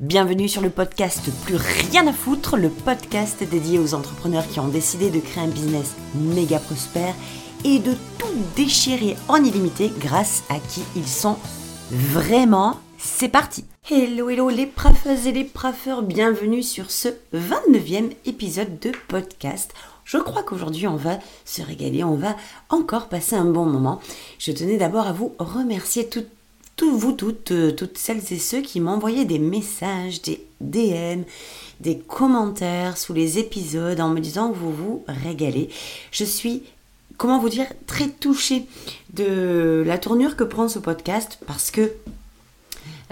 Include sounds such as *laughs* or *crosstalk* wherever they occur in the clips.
Bienvenue sur le podcast Plus rien à foutre, le podcast dédié aux entrepreneurs qui ont décidé de créer un business méga prospère et de tout déchirer en illimité grâce à qui ils sont vraiment. C'est parti Hello hello les prafeuses et les prafeurs, bienvenue sur ce 29e épisode de podcast. Je crois qu'aujourd'hui on va se régaler, on va encore passer un bon moment. Je tenais d'abord à vous remercier toutes vous toutes, euh, toutes celles et ceux qui m'envoyaient des messages, des DM, des commentaires sous les épisodes en me disant que vous vous régalez. Je suis, comment vous dire, très touchée de la tournure que prend ce podcast parce que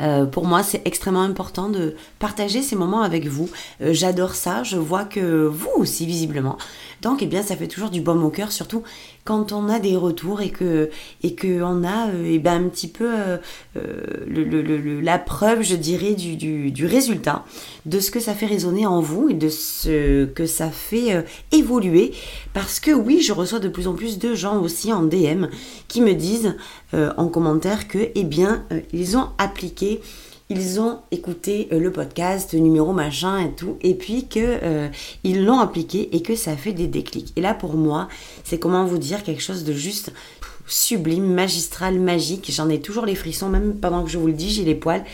euh, pour moi, c'est extrêmement important de partager ces moments avec vous. Euh, j'adore ça. Je vois que vous aussi, visiblement. Donc, eh bien, ça fait toujours du baume au cœur, surtout quand on a des retours et que et que on a euh, eh ben, un petit peu la preuve, je dirais, du, du, du, résultat de ce que ça fait résonner en vous et de ce que ça fait évoluer. Parce que oui, je reçois de plus en plus de gens aussi en DM qui me disent en commentaire que, eh bien, ils ont appliqué ils ont écouté euh, le podcast, numéro machin et tout, et puis que euh, ils l'ont appliqué et que ça fait des déclics. Et là pour moi, c'est comment vous dire quelque chose de juste sublime, magistral, magique. J'en ai toujours les frissons, même pendant que je vous le dis, j'ai les poils.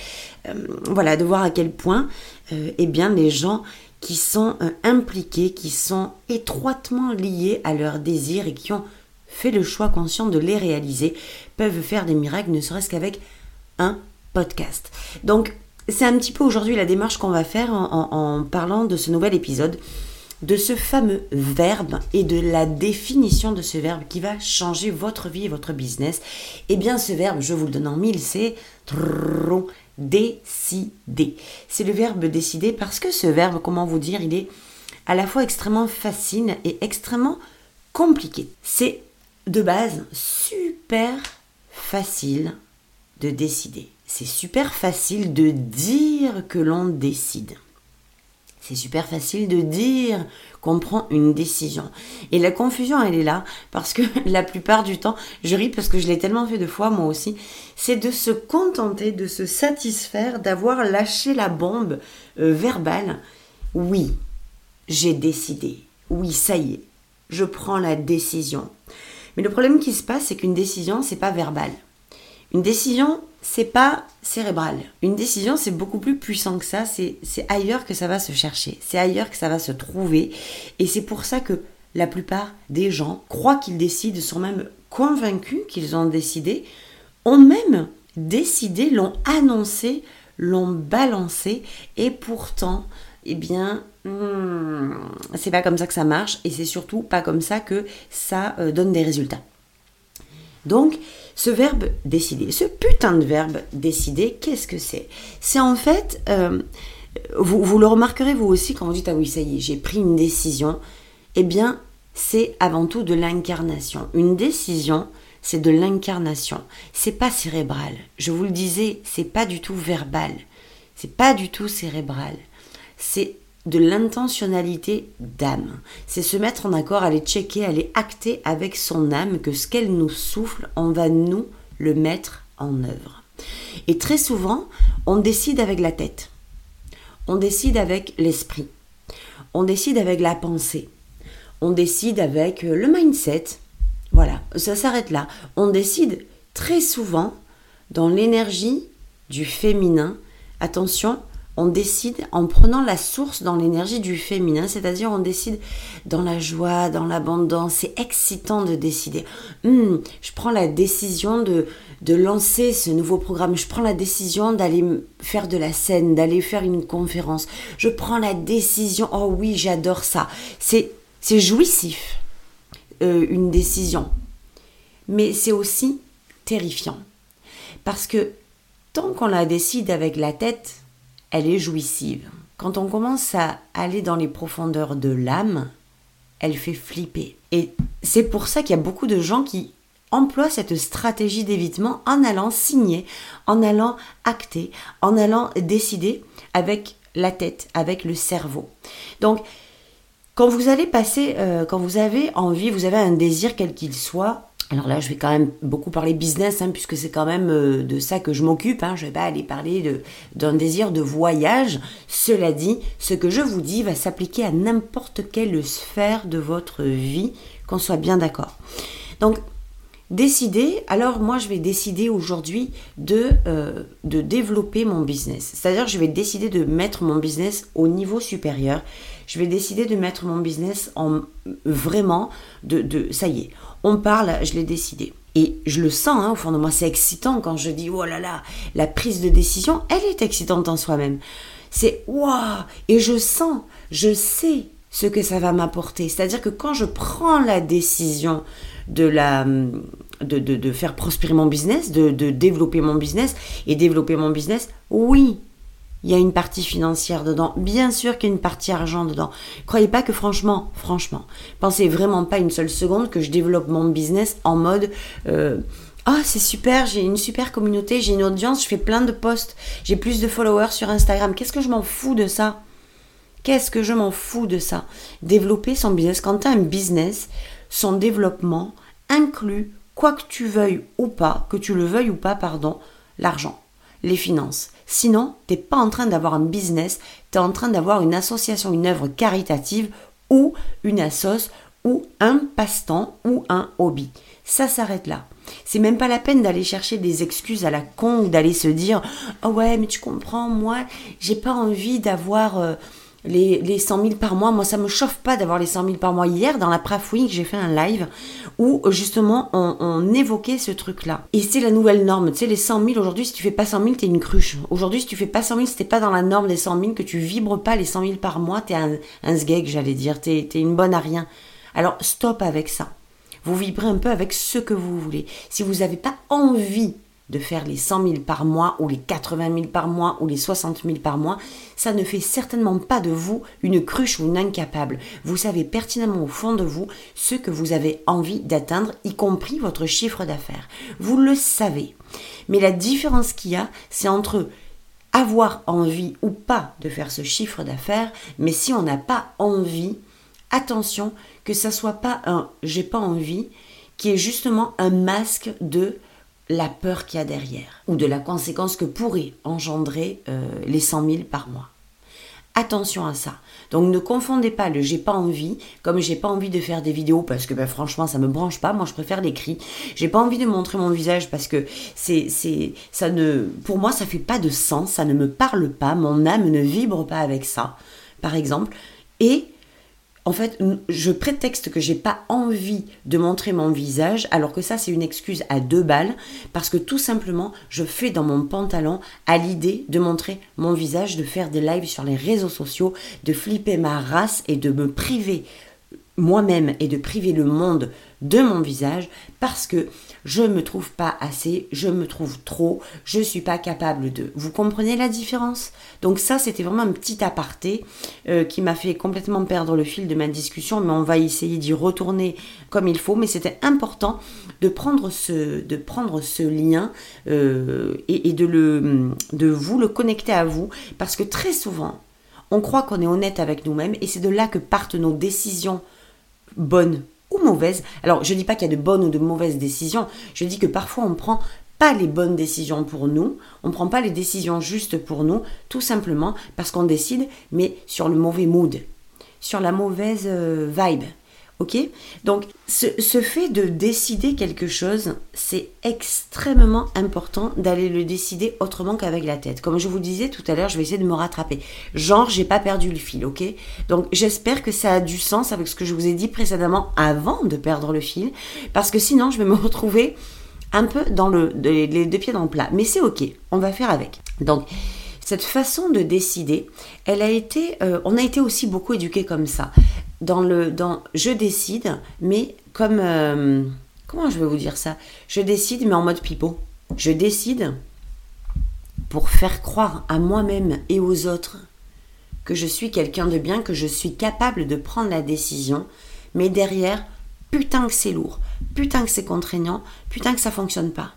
Euh, voilà, de voir à quel point, eh bien, les gens qui sont impliqués, qui sont étroitement liés à leurs désirs et qui ont fait le choix conscient de les réaliser, peuvent faire des miracles, ne serait-ce qu'avec un podcast. Donc, c'est un petit peu aujourd'hui la démarche qu'on va faire en, parlant de ce nouvel épisode, de ce fameux verbe et de la définition de ce verbe qui va changer votre vie et votre business. Et eh bien, ce verbe, je vous le donne en mille, c'est décider. C'est le verbe décider parce que ce verbe, comment vous dire, il est à la fois extrêmement facile et extrêmement compliqué. C'est de base super facile de décider c'est super facile de dire que l'on décide. C'est super facile de dire qu'on prend une décision. Et la confusion, elle est là, parce que *laughs* la plupart du temps, je ris parce que je l'ai tellement fait de fois, moi aussi, c'est de se contenter, de se satisfaire, d'avoir lâché la bombe euh, verbale. Oui, j'ai décidé. Oui, ça y est, je prends la décision. Mais le problème qui se passe, c'est qu'une décision, c'est pas verbal. Une décision, c'est pas cérébral. Une décision, c'est beaucoup plus puissant que ça. C'est ailleurs que ça va se chercher. C'est ailleurs que ça va se trouver. Et c'est pour ça que la plupart des gens croient qu'ils décident, sont même convaincus qu'ils ont décidé, ont même décidé, l'ont annoncé, l'ont balancé. Et pourtant, eh bien, hmm, c'est pas comme ça que ça marche. Et c'est surtout pas comme ça que ça euh, donne des résultats. Donc, ce verbe décider, ce putain de verbe décider, qu'est-ce que c'est? C'est en fait, euh, vous, le remarquerez vous aussi quand vous dites ah oui ça y est, j'ai pris une décision. Eh bien, c'est avant tout de l'incarnation. Une décision, c'est de l'incarnation. C'est pas cérébral. Je vous le disais, c'est pas du tout verbal. C'est pas du tout cérébral. C'est de l'intentionnalité d'âme. C'est se mettre en accord, aller checker, aller acter avec son âme que ce qu'elle nous souffle, on va nous le mettre en œuvre. Et très souvent, on décide avec la tête. On décide avec l'esprit. On décide avec la pensée. On décide avec le mindset. Voilà, ça s'arrête là. On décide très souvent dans l'énergie du féminin. Attention, on décide en prenant la source dans l'énergie du féminin, c'est-à-dire on décide dans la joie, dans l'abondance. C'est excitant de décider. Hmm, je prends la décision de, de lancer ce nouveau programme. Je prends la décision d'aller faire de la scène, d'aller faire une conférence. Je prends la décision. Oh oui, j'adore ça. C'est c'est jouissif euh, une décision, mais c'est aussi terrifiant parce que tant qu'on la décide avec la tête, elle est jouissive. Quand on commence à aller dans les profondeurs de l'âme, elle fait flipper. Et c'est pour ça qu'il y a beaucoup de gens qui emploient cette stratégie d'évitement en allant signer, en allant acter, en allant décider avec la tête, avec le cerveau. Donc, quand vous allez passer, euh, quand vous avez envie, vous avez un désir quel qu'il soit, Alors là, je vais quand même beaucoup parler business, hein, puisque c'est quand même euh, de ça que je m'occupe. Hein. Je vais pas aller parler d'un désir de voyage. Cela dit, ce que je vous dis va s'appliquer à n'importe quelle sphère de votre vie, qu'on soit bien d'accord. Donc, décider, alors moi je vais décider aujourd'hui de, euh, développer mon business. C'est-à-dire je vais décider de mettre mon business au niveau supérieur. Je vais décider de mettre mon business en vraiment de, de ça y est, on parle, je l'ai décidé. Et je le sens hein, au fond de moi, c'est excitant quand je dis oh là là, la prise de décision, elle est excitante en soi-même. C'est waouh Et je sens, je sais ce que ça va m'apporter. C'est-à-dire que quand je prends la décision de la de, de, faire prospérer mon business, de, de, développer mon business et développer mon business, oui, il y a une partie financière dedans. Bien sûr qu'il y a une partie argent dedans. Croyez pas que franchement, franchement, pensez vraiment pas une seule seconde que je développe mon business en mode euh, ah, c'est super, j'ai une super communauté, j'ai une audience, je fais plein de posts, j'ai plus de followers sur Instagram. Qu'est-ce que je m'en fous de ça? Qu'est-ce que je m'en fous de ça? Développer son business, quand tu as un business, son développement inclut, quoi que tu veuilles ou pas, que tu le veuilles ou pas, pardon, l'argent, les finances. Sinon, tu n'es pas en train d'avoir un business, tu es en train d'avoir une association, une œuvre caritative ou une assoce ou un passe-temps ou un hobby. Ça s'arrête là. C'est même pas la peine d'aller chercher des excuses à la con ou d'aller se dire Oh ouais, mais tu comprends, moi, j'ai pas envie d'avoir. Euh, les, les 100 000 par mois. Moi, ça me chauffe pas d'avoir les 100 000 par mois. Hier, dans la Prafouine, j'ai fait un live où justement on, évoquait ce truc-là. Et c'est la nouvelle norme. Tu sais, les 100 000 aujourd'hui, si tu fais pas 100 000, t'es une cruche. Aujourd'hui, si tu fais pas 100 000, si t'es pas dans la norme des 100 000, que tu vibres pas les 100 000 par mois, t'es un, un sgeg, j'allais dire. T'es es une bonne à rien. Alors, stop avec ça. Vous vibrez un peu avec ce que vous voulez. Si vous n'avez pas envie de faire les 100 000 par mois ou les 80 000 par mois ou les 60 000 par mois, ça ne fait certainement pas de vous une cruche ou une incapable. Vous savez pertinemment au fond de vous ce que vous avez envie d'atteindre, y compris votre chiffre d'affaires. Vous le savez. Mais la différence qu'il y a, c'est entre avoir envie ou pas de faire ce chiffre d'affaires, mais si on n'a pas envie, attention que ça soit pas un j'ai pas envie, qui est justement un masque de la peur qu'il y a derrière ou de la conséquence que pourrait engendrer euh, les 100 000 par mois. Attention à ça. Donc ne confondez pas le j'ai pas envie, comme j'ai pas envie de faire des vidéos parce que ben, franchement ça me branche pas, moi je préfère l'écrit. J'ai pas envie de montrer mon visage parce que c'est c'est ça ne pour moi ça fait pas de sens, ça ne me parle pas, mon âme ne vibre pas avec ça par exemple et en fait, je prétexte que j'ai pas envie de montrer mon visage, alors que ça, c'est une excuse à deux balles, parce que tout simplement, je fais dans mon pantalon à l'idée de montrer mon visage, de faire des lives sur les réseaux sociaux, de flipper ma race et de me priver moi-même et de priver le monde de mon visage parce que je me trouve pas assez, je me trouve trop, je suis pas capable de. Vous comprenez la différence? Donc ça, c'était vraiment un petit aparté euh, qui m'a fait complètement perdre le fil de ma discussion, mais on va essayer d'y retourner comme il faut. Mais c'était important de prendre ce, de prendre ce lien euh, et, et de, le, de vous le connecter à vous, parce que très souvent, on croit qu'on est honnête avec nous-mêmes et c'est de là que partent nos décisions bonnes ou mauvaises. Alors, je dis pas qu'il y a de bonnes ou de mauvaises décisions, je dis que parfois on prend pas les bonnes décisions pour nous, on prend pas les décisions justes pour nous, tout simplement parce qu'on décide, mais sur le mauvais mood, sur la mauvaise euh, vibe. Donc, ce, fait de décider quelque chose, c'est extrêmement important d'aller le décider autrement qu'avec la tête. Comme je vous disais tout à l'heure, je vais essayer de me rattraper. Genre, j'ai pas perdu le fil, ok? Donc, j'espère que ça a du sens avec ce que je vous ai dit précédemment avant de perdre le fil, parce que sinon, je vais me retrouver un peu dans le, les deux pieds dans le plat. Mais c'est ok, on va faire avec. Donc, cette façon de décider, elle a été, euh, on a été aussi beaucoup éduqué comme ça dans le dans je décide, mais comme euh, comment je vais vous dire ça? Je décide, mais en mode pipeau. Je décide pour faire croire à moi-même et aux autres que je suis quelqu'un de bien, que je suis capable de prendre la décision, mais derrière, putain que c'est lourd, putain que c'est contraignant, putain que ça fonctionne pas.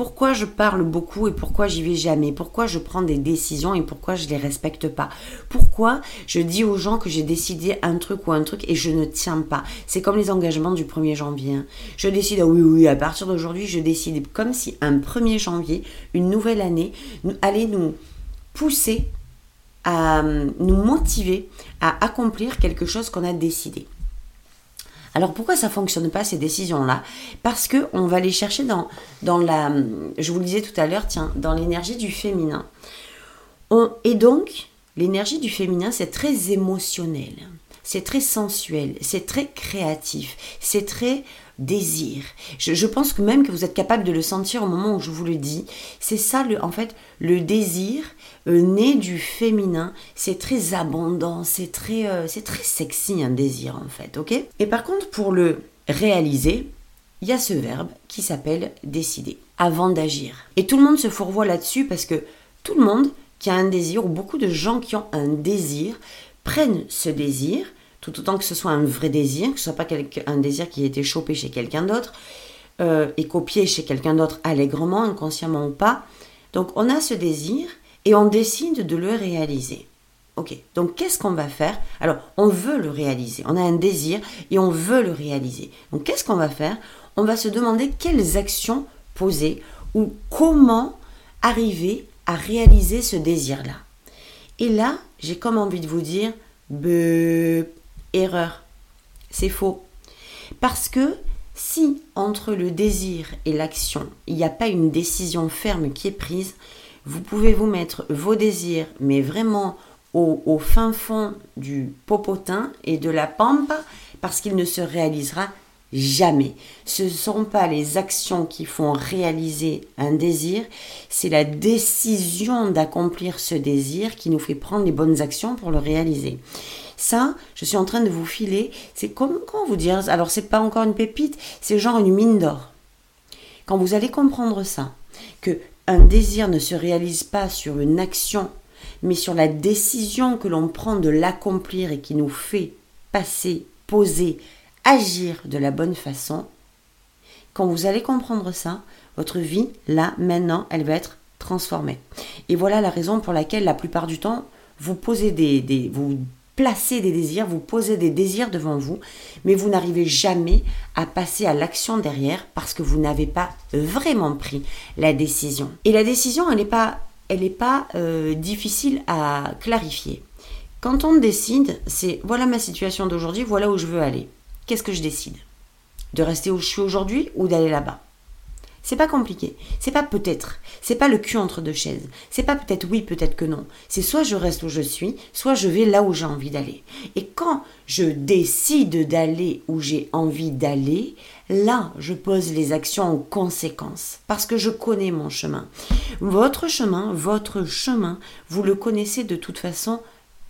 Pourquoi je parle beaucoup et pourquoi j'y vais jamais? Pourquoi je prends des décisions et pourquoi je les respecte pas? Pourquoi je dis aux gens que j'ai décidé un truc ou un truc et je ne tiens pas? C'est comme les engagements du 1er janvier. Hein. Je décide, ah oui, oui, à partir d'aujourd'hui, je décide comme si un 1er janvier, une nouvelle année, allait nous pousser à nous motiver à accomplir quelque chose qu'on a décidé. Alors pourquoi ça fonctionne pas ces décisions-là? Parce que on va les chercher dans, dans la, je vous le disais tout à l'heure, tiens, dans l'énergie du féminin. et donc l'énergie du féminin c'est très émotionnel, c'est très sensuel, c'est très créatif, c'est très désir. Je, pense que même que vous êtes capable de le sentir au moment où je vous le dis. C'est ça, le, en fait, le désir euh, né du féminin. C'est très abondant, c'est très, euh, c'est très sexy un désir en fait, ok? Et par contre, pour le réaliser, il y a ce verbe qui s'appelle décider, avant d'agir. Et tout le monde se fourvoie là-dessus parce que tout le monde qui a un désir, ou beaucoup de gens qui ont un désir, prennent ce désir, tout autant que ce soit un vrai désir, que ce soit pas un désir qui a été chopé chez quelqu'un d'autre euh, et copié chez quelqu'un d'autre allègrement, inconsciemment ou pas. Donc on a ce désir et on décide de le réaliser. Ok, donc qu'est-ce qu'on va faire? Alors on veut le réaliser, on a un désir et on veut le réaliser. Donc qu'est-ce qu'on va faire? On va se demander quelles actions poser ou comment arriver à réaliser ce désir-là. Et là, j'ai comme envie de vous dire, Erreur. C'est faux. Parce que si entre le désir et l'action, il n'y a pas une décision ferme qui est prise, vous pouvez vous mettre vos désirs, mais vraiment au, fin fond du popotin et de la pampa, parce qu'il ne se réalisera jamais. Ce ne sont pas les actions qui font réaliser un désir, c'est la décision d'accomplir ce désir qui nous fait prendre les bonnes actions pour le réaliser. Ça, je suis en train de vous filer, c'est comme, comment vous dire, alors c'est pas encore une pépite, c'est genre une mine d'or. Quand vous allez comprendre ça, que un désir ne se réalise pas sur une action, mais sur la décision que l'on prend de l'accomplir et qui nous fait passer, poser, agir de la bonne façon, quand vous allez comprendre ça, votre vie, là, maintenant, elle va être transformée. Et voilà la raison pour laquelle, la plupart du temps, vous posez des, vous placez des désirs, vous posez des désirs devant vous, mais vous n'arrivez jamais à passer à l'action derrière parce que vous n'avez pas vraiment pris la décision. Et la décision, elle n'est pas, elle pas euh, difficile à clarifier. Quand on décide, c'est voilà ma situation d'aujourd'hui, voilà où je veux aller. Qu'est-ce que je décide? De rester où je suis aujourd'hui ou d'aller là-bas? C'est pas compliqué. C'est pas peut-être. C'est pas le cul entre deux chaises. C'est pas peut-être oui, peut-être que non. C'est soit je reste où je suis, soit je vais là où j'ai envie d'aller. Et quand je décide d'aller où j'ai envie d'aller, là, je pose les actions en conséquence. Parce que je connais mon chemin. Votre chemin, votre chemin, vous le connaissez de toute façon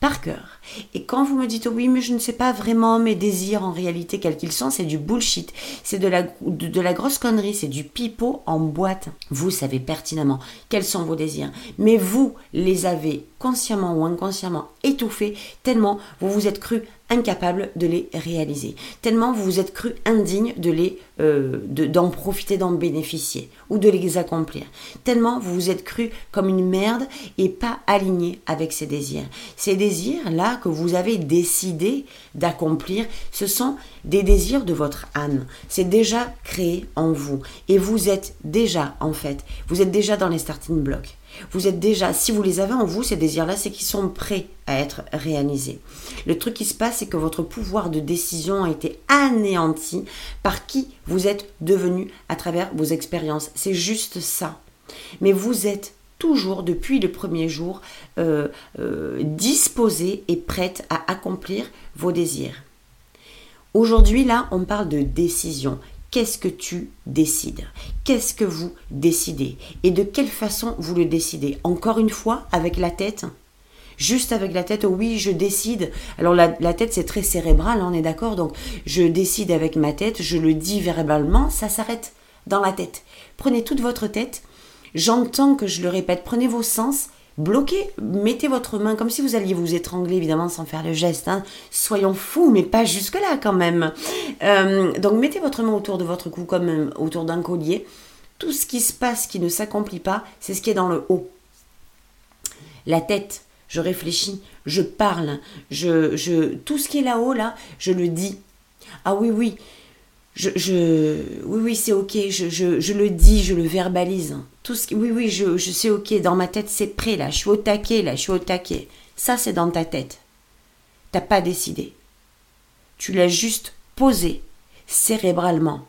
par cœur. Et quand vous me dites oui, mais je ne sais pas vraiment mes désirs en réalité quels qu'ils sont, c'est du bullshit, c'est de la, de, la grosse connerie, c'est du pipeau en boîte. Vous savez pertinemment quels sont vos désirs, mais vous les avez consciemment ou inconsciemment étouffés tellement vous vous êtes cru incapable de les réaliser. Tellement vous vous êtes cru indigne de les euh, d'en profiter, d'en bénéficier ou de les accomplir. Tellement vous vous êtes cru comme une merde et pas aligné avec ces désirs. Ces désirs là que vous avez décidé d'accomplir, ce sont des désirs de votre âme. C'est déjà créé en vous et vous êtes déjà en fait, vous êtes déjà dans les starting blocks. Vous êtes déjà, si vous les avez en vous, ces désirs-là, c'est qu'ils sont prêts à être réalisés. Le truc qui se passe, c'est que votre pouvoir de décision a été anéanti par qui vous êtes devenu à travers vos expériences. C'est juste ça. Mais vous êtes toujours, depuis le premier jour, euh, euh, disposé et prête à accomplir vos désirs. Aujourd'hui, là, on parle de décision. Qu'est-ce que tu décides? Qu'est-ce que vous décidez? Et de quelle façon vous le décidez? Encore une fois, avec la tête? Juste avec la tête, oui, je décide. Alors la, tête, c'est très cérébral, on est d'accord. Donc je décide avec ma tête, je le dis verbalement, ça s'arrête dans la tête. Prenez toute votre tête, j'entends que je le répète, prenez vos sens bloquez, mettez votre main comme si vous alliez vous étrangler, évidemment sans faire le geste. Hein. Soyons fous, mais pas jusque-là quand même. Euh, donc mettez votre main autour de votre cou comme euh, autour d'un collier. Tout ce qui se passe qui ne s'accomplit pas, c'est ce qui est dans le haut. La tête, je réfléchis, je parle, je, je, tout ce qui est là-haut, là, je le dis. Ah oui, oui, je, oui, oui, c'est ok, je, je, je, le dis, je le verbalise. Tout ce oui, oui, je, je sais ok, dans ma tête, c'est prêt, là, je suis au taquet, là, je suis au taquet. Ça, c'est dans ta tête. T'as pas décidé. Tu l'as juste posé cérébralement.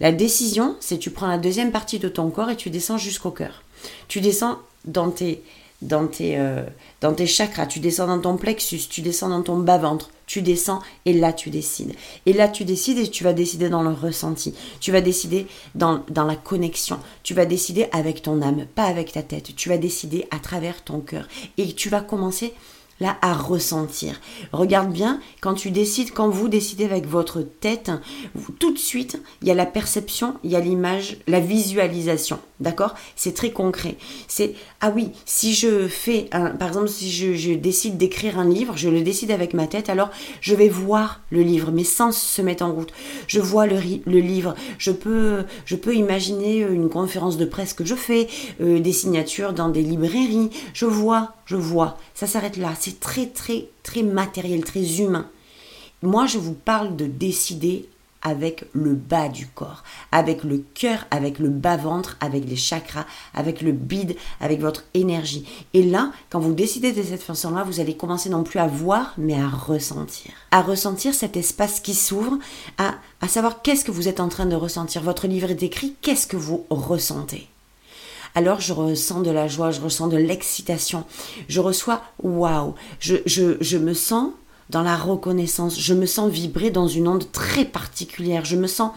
La décision, c'est tu prends la deuxième partie de ton corps et tu descends jusqu'au cœur. Tu descends dans tes, dans tes, euh, dans tes chakras, tu descends dans ton plexus, tu descends dans ton bas-ventre, tu descends et là tu décides. Et là tu décides et tu vas décider dans le ressenti, tu vas décider dans, la connexion, tu vas décider avec ton âme, pas avec ta tête, tu vas décider à travers ton cœur et tu vas commencer là à ressentir. Regarde bien, quand tu décides, quand vous décidez avec votre tête, tout de suite, il y a la perception, il y a l'image, la visualisation. D'accord? C'est très concret. C'est, ah oui, si je fais, un, par exemple, si je, décide d'écrire un livre, je le décide avec ma tête, alors je vais voir le livre, mes sens se mettent en route. Je vois le, le livre, je peux, je peux imaginer une conférence de presse que je fais, euh, des signatures dans des librairies, je vois, je vois. Ça s'arrête là. C'est très, très, très matériel, très humain. Moi, je vous parle de décider avec le bas du corps, avec le cœur, avec le bas-ventre, avec les chakras, avec le bide, avec votre énergie. Et là, quand vous décidez de cette façon-là, vous allez commencer non plus à voir, mais à ressentir. À ressentir cet espace qui s'ouvre, à, savoir qu'est-ce que vous êtes en train de ressentir. Votre livre est écrit, qu'est-ce que vous ressentez? Alors je ressens de la joie, je ressens de l'excitation, je reçois waouh, je, je, je me sens dans la reconnaissance, je me sens vibrer dans une onde très particulière, je me sens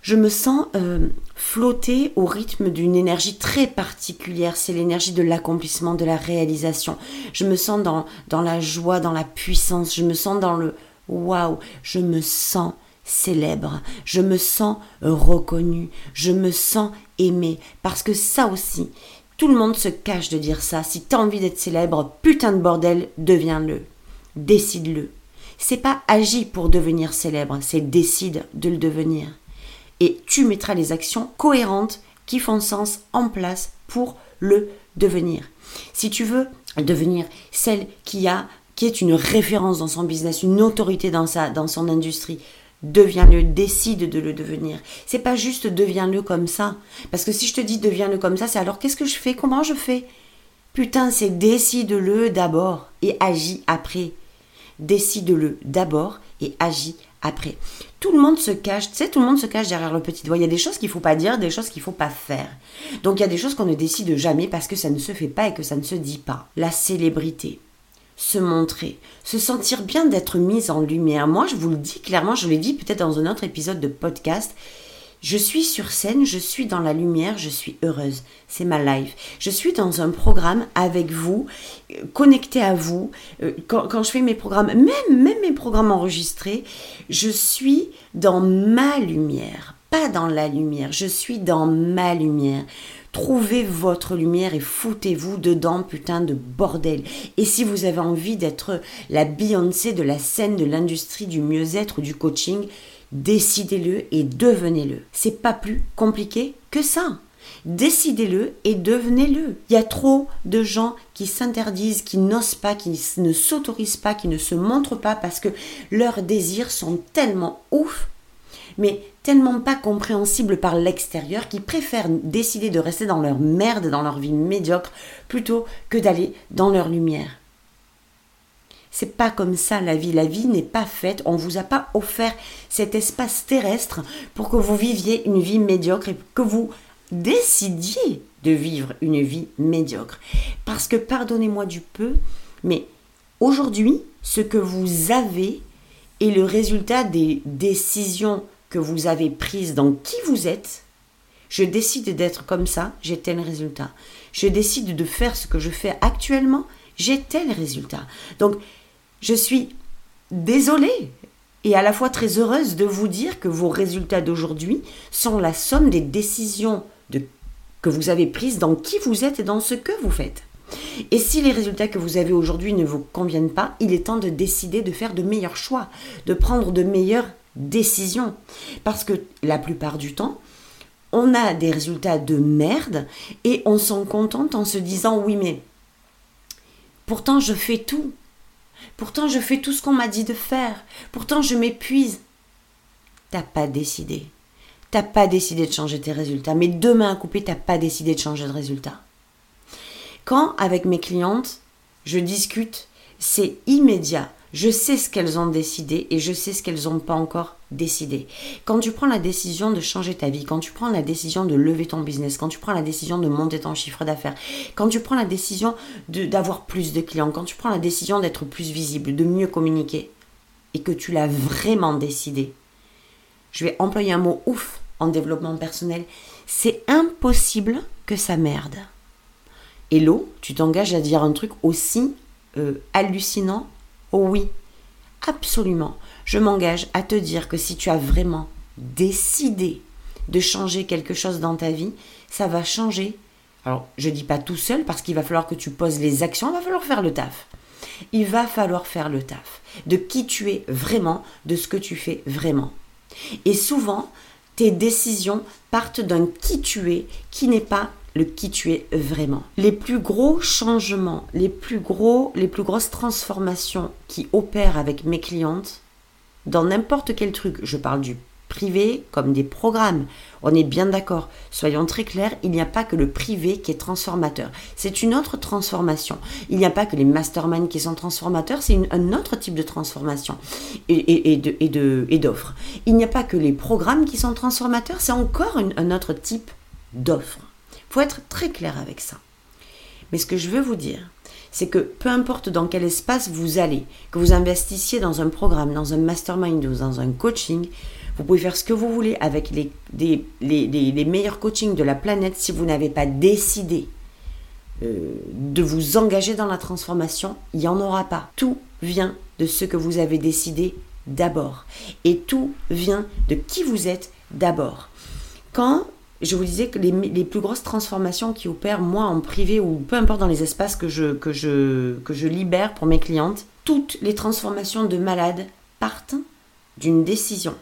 je me sens euh, flotter au rythme d'une énergie très particulière. C'est l'énergie de l'accomplissement, de la réalisation. Je me sens dans, dans la joie, dans la puissance. Je me sens dans le waouh. Je me sens célèbre, je me sens reconnu, je me sens aimé, parce que ça aussi, tout le monde se cache de dire ça. Si t'as envie d'être célèbre, putain de bordel, deviens-le. Décide-le. C'est pas agis pour devenir célèbre, c'est décide de le devenir. Et tu mettras les actions cohérentes qui font sens en place pour le devenir. Si tu veux devenir celle qui a qui est une référence dans son business, une autorité dans sa dans son industrie, Deviens-le, décide de le devenir. C'est pas juste deviens-le comme ça. Parce que si je te dis deviens-le comme ça, c'est alors qu'est-ce que je fais? Comment je fais? Putain, c'est décide-le d'abord et agis après. Décide-le d'abord et agis après. Tout le monde se cache, tu sais, tout le monde se cache derrière le petit doigt. Il y a des choses qu'il faut pas dire, des choses qu'il faut pas faire. Donc il y a des choses qu'on ne décide jamais parce que ça ne se fait pas et que ça ne se dit pas. La célébrité se montrer, se sentir bien d'être mise en lumière. Moi, je vous le dis clairement, je l'ai dit peut-être dans un autre épisode de podcast. Je suis sur scène, je suis dans la lumière, je suis heureuse. C'est ma life. Je suis dans un programme avec vous, euh, connecté à vous. Euh, quand, je fais mes programmes, même, même mes programmes enregistrés, je suis dans ma lumière, pas dans la lumière. Je suis dans ma lumière. Trouvez votre lumière et foutez-vous dedans, putain de bordel. Et si vous avez envie d'être la Beyoncé de la scène de l'industrie du mieux-être ou du coaching, décidez-le et devenez-le. C'est pas plus compliqué que ça. Décidez-le et devenez-le. Il y a trop de gens qui s'interdisent, qui n'osent pas, qui ne s'autorisent pas, qui ne se montrent pas parce que leurs désirs sont tellement ouf mais tellement pas compréhensibles par l'extérieur qu'ils préfèrent décider de rester dans leur merde, dans leur vie médiocre, plutôt que d'aller dans leur lumière. C'est pas comme ça la vie. La vie n'est pas faite. On vous a pas offert cet espace terrestre pour que vous viviez une vie médiocre et que vous décidiez de vivre une vie médiocre. Parce que pardonnez-moi du peu, mais aujourd'hui, ce que vous avez est le résultat des décisions que vous avez prise dans qui vous êtes, je décide d'être comme ça, j'ai tel résultat. Je décide de faire ce que je fais actuellement, j'ai tel résultat. Donc, je suis désolée et à la fois très heureuse de vous dire que vos résultats d'aujourd'hui sont la somme des décisions que vous avez prises dans qui vous êtes et dans ce que vous faites. Et si les résultats que vous avez aujourd'hui ne vous conviennent pas, il est temps de décider de faire de meilleurs choix, de prendre de meilleures décision. Parce que la plupart du temps, on a des résultats de merde et on s'en contente en se disant oui mais pourtant je fais tout. Pourtant je fais tout ce qu'on m'a dit de faire. Pourtant je m'épuise. T'as pas décidé. T'as pas décidé de changer tes résultats. Mais demain à couper, t'as pas décidé de changer de résultat. Quand avec mes clientes, je discute, c'est immédiat. Je sais ce qu'elles ont décidé et je sais ce qu'elles n'ont pas encore décidé. Quand tu prends la décision de changer ta vie, quand tu prends la décision de lever ton business, quand tu prends la décision de monter ton chiffre d'affaires, quand tu prends la décision d'avoir plus de clients, quand tu prends la décision d'être plus visible, de mieux communiquer, et que tu l'as vraiment décidé, je vais employer un mot ouf en développement personnel, c'est impossible que ça merde. Hello, tu t'engages à dire un truc aussi euh, hallucinant oui, absolument. Je m'engage à te dire que si tu as vraiment décidé de changer quelque chose dans ta vie, ça va changer. Alors, je ne dis pas tout seul parce qu'il va falloir que tu poses les actions, il va falloir faire le taf. Il va falloir faire le taf de qui tu es vraiment, de ce que tu fais vraiment. Et souvent, tes décisions partent d'un qui tu es qui n'est pas le qui tu es vraiment. Les plus gros changements, les plus gros, les plus grosses transformations qui opèrent avec mes clientes, dans n'importe quel truc, je parle du privé comme des programmes. On est bien d'accord. Soyons très clairs, il n'y a pas que le privé qui est transformateur. C'est une autre transformation. Il n'y a pas que les masterminds qui sont transformateurs, c'est un autre type de transformation et, et d'offres. Il n'y a pas que les programmes qui sont transformateurs, c'est encore un autre type d'offres faut être très clair avec ça. Mais ce que je veux vous dire, c'est que peu importe dans quel espace vous allez, que vous investissiez dans un programme, dans un mastermind ou dans un coaching, vous pouvez faire ce que vous voulez avec les, meilleurs coachings de la planète si vous n'avez pas décidé euh, de vous engager dans la transformation, il n'y en aura pas. Tout vient de ce que vous avez décidé d'abord. Et tout vient de qui vous êtes d'abord. Quand je vous disais que les, plus grosses transformations qui opèrent, moi, en privé ou peu importe dans les espaces que je, que je, libère pour mes clientes, toutes les transformations de malades partent d'une décision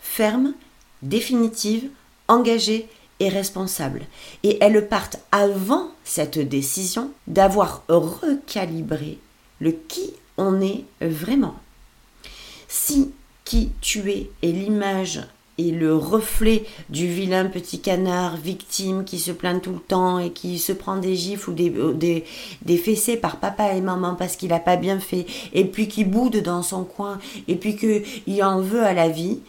ferme, définitive, engagée et responsable. Et elles partent avant cette décision d'avoir recalibré le qui on est vraiment. Si qui tu es est l'image et le reflet du vilain petit canard victime qui se plaint tout le temps et qui se prend des gifles ou des, euh, des, fessées par papa et maman parce qu'il n'a pas bien fait, et puis qui boude dans son coin, et puis qu'il en veut à la vie,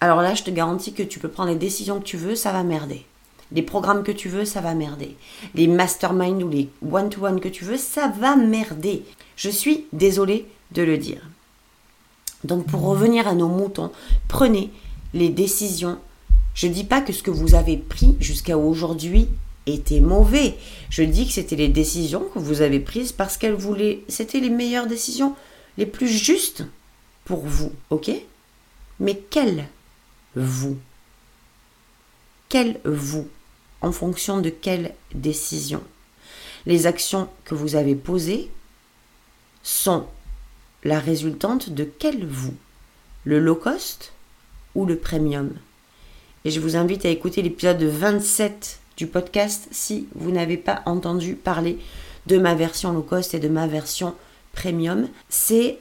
alors là, je te garantis que tu peux prendre les décisions que tu veux, ça va merder. Les programmes que tu veux, ça va merder. Les masterminds ou les one-to-one -one que tu veux, ça va merder. Je suis désolée de le dire. Donc pour revenir à nos moutons, prenez les décisions. Je ne dis pas que ce que vous avez pris jusqu'à aujourd'hui était mauvais. Je dis que c'était les décisions que vous avez prises parce qu'elles voulaient. C'était les meilleures décisions, les plus justes pour vous, ok? Mais quelles vous? Quel vous? En fonction de quelle décision? Les actions que vous avez posées sont la résultante de quel vous? Le low cost? Ou le premium. Et je vous invite à écouter l'épisode 27 du podcast si vous n'avez pas entendu parler de ma version low cost et de ma version premium. C'est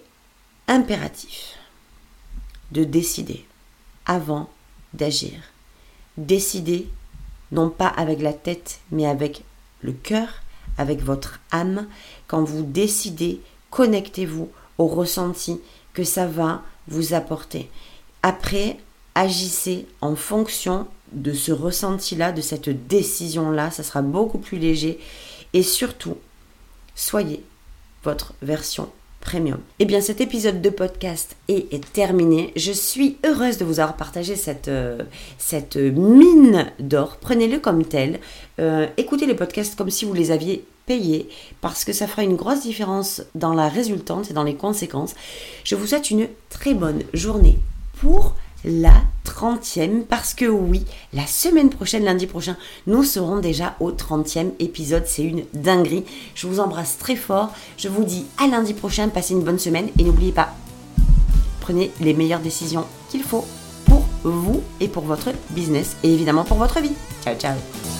impératif de décider avant d'agir. Décider non pas avec la tête mais avec le cœur, avec votre âme. Quand vous décidez, connectez-vous au ressenti que ça va vous apporter. Après, agissez en fonction de ce ressenti-là, de cette décision-là. Ça sera beaucoup plus léger. Et surtout, soyez votre version premium. Eh bien, cet épisode de podcast est, terminé. Je suis heureuse de vous avoir partagé cette, euh, mine d'or. Prenez-le comme tel. Euh, écoutez les podcasts comme si vous les aviez payés parce que ça fera une grosse différence dans la résultante et dans les conséquences. Je vous souhaite une très bonne journée pour la 30e parce que oui, la semaine prochaine, lundi prochain, nous serons déjà au 30e épisode. C'est une dinguerie. Je vous embrasse très fort. Je vous dis à lundi prochain. Passez une bonne semaine et n'oubliez pas, prenez les meilleures décisions qu'il faut pour vous et pour votre business et évidemment pour votre vie. Ciao ciao